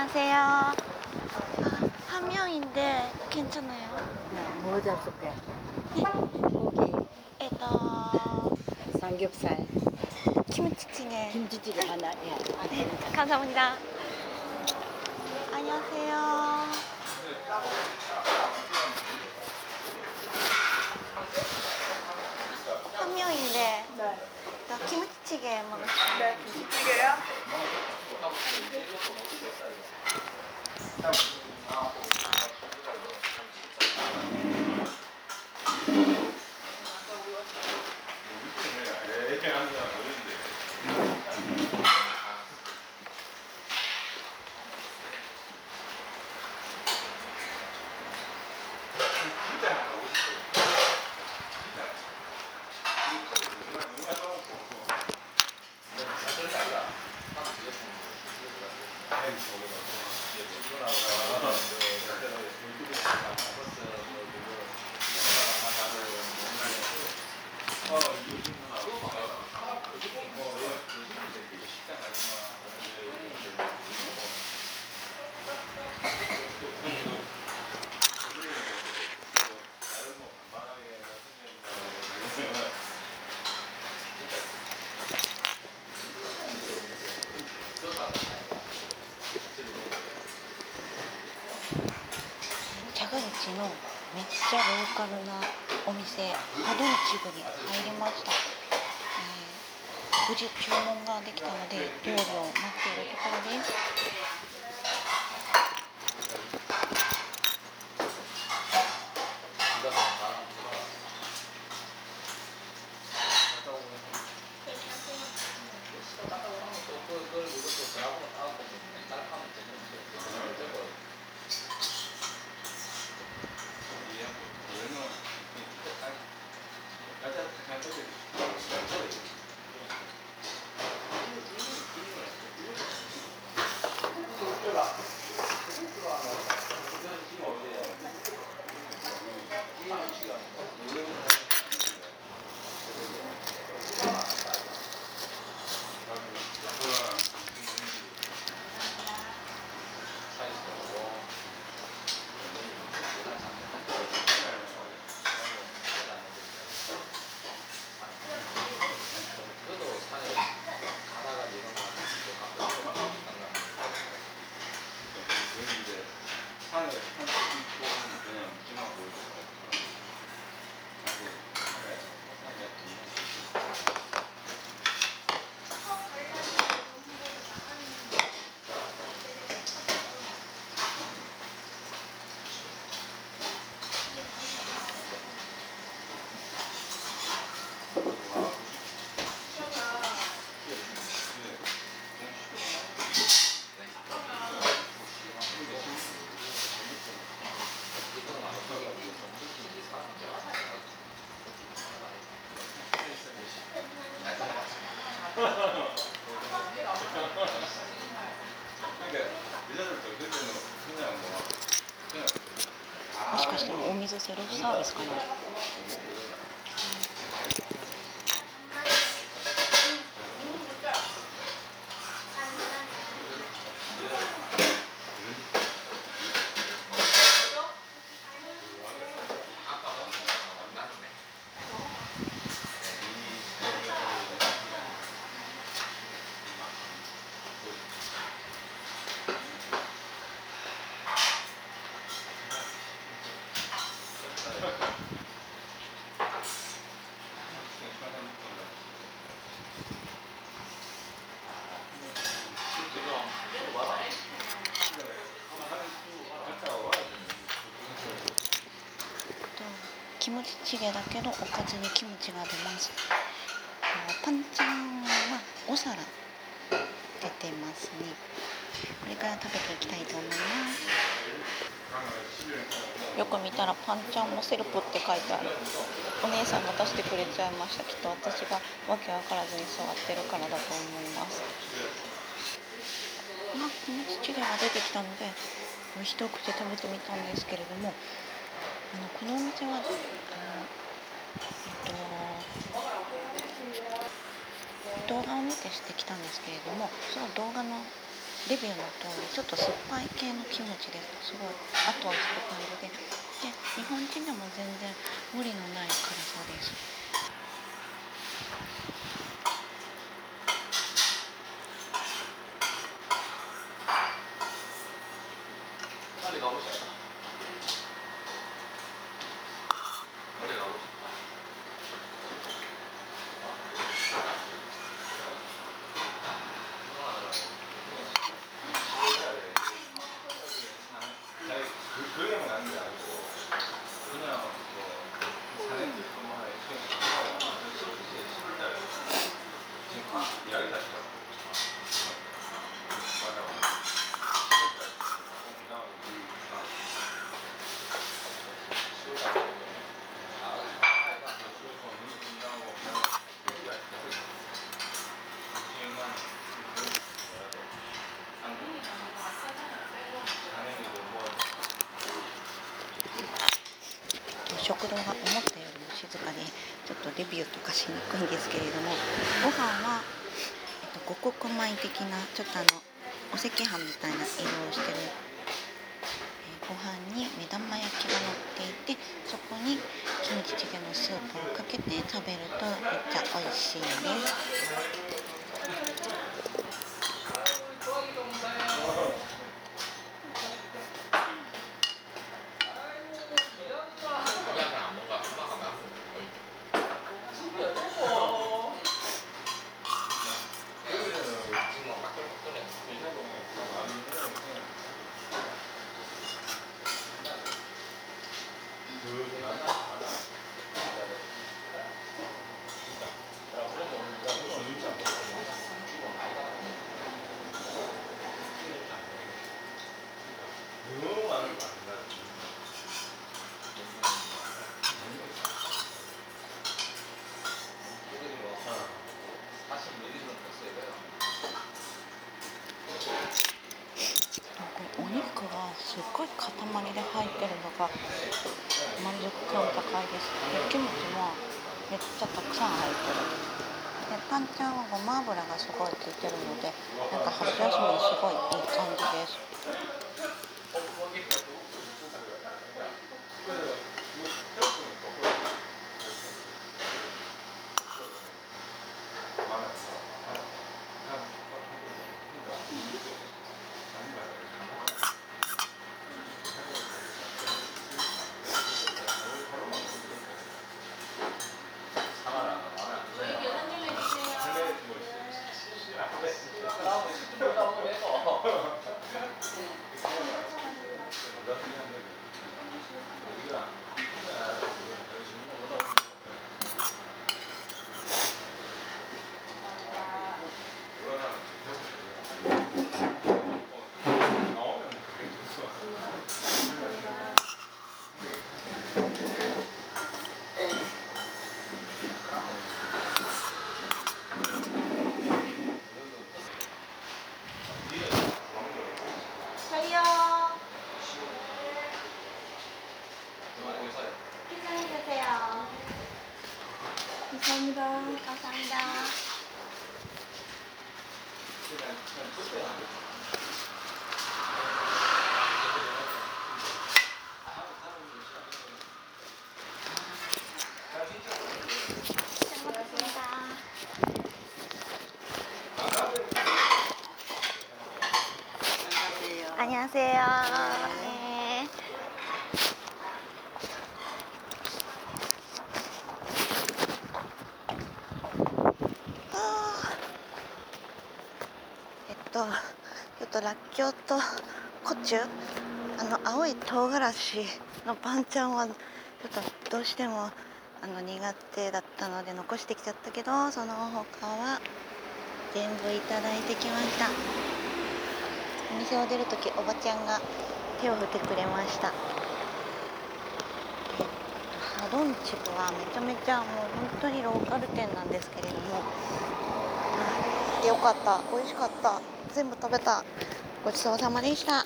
안녕하세요. 아, 한 명인데 괜찮아요? 뭐 잡숫게? 네. 고기, 에또 삼겹살, 김치찌개. 김치찌개 하나. 예. 네, 감사합니다. 안녕하세요. Amen. 가道のめっちゃローカルなお店ハドンチブに入りました、えー無事注文ができたので料理を待っているところです。I took 하늘, 하늘. もしかしてお水セルフサービスかなとキムチチゲだけどおかずにキムチが出ます。あパンチャンはお皿出てますね。これから食べていきたいと思います。よく見たらパンチャンもセルプって書いてある。お姉さんが出してくれちゃいました。きっと私がわけわからずに座ってるからだと思います。まあキムチチゲが出てきたので一口食べてみたんですけれどもあのこのお店はあの、えっと、動画を見てしてきたんですけれどもその動画のレビューの通りちょっと酸っぱい系のキムチです。すごい後を引く感じで。で日本人でも全然無理のない辛さです。が思ったよりも静かでちょっとレビューとかしにくいんですけれどもご飯は、えっと、五穀米的なちょっとあのお赤飯みたいな色をしてる、えーご飯に目玉焼きが乗っていてそこにキムチチゲのスープをかけて食べるとめっちゃ美味しいです。めっちゃたくさん入ってる。でパンチャンはごま油がすごい効いてるのでなんか箸休みにすごいいい感じです。 감사합니다. 감사합니다. 안녕하세요. 네. 아, えっと、ちょっとらっきょうとコチュあの青い唐辛子のパンちゃんはちょっとどうしてもあの苦手だったので残してきちゃったけどその他は全部いただいてきました お店を出るときおばちゃんが手を振ってくれました。ハドンチクはめちゃめちゃもう本当にローカル店なんですけれどもでよかった美味しかった全部食べたごちそうさまでした。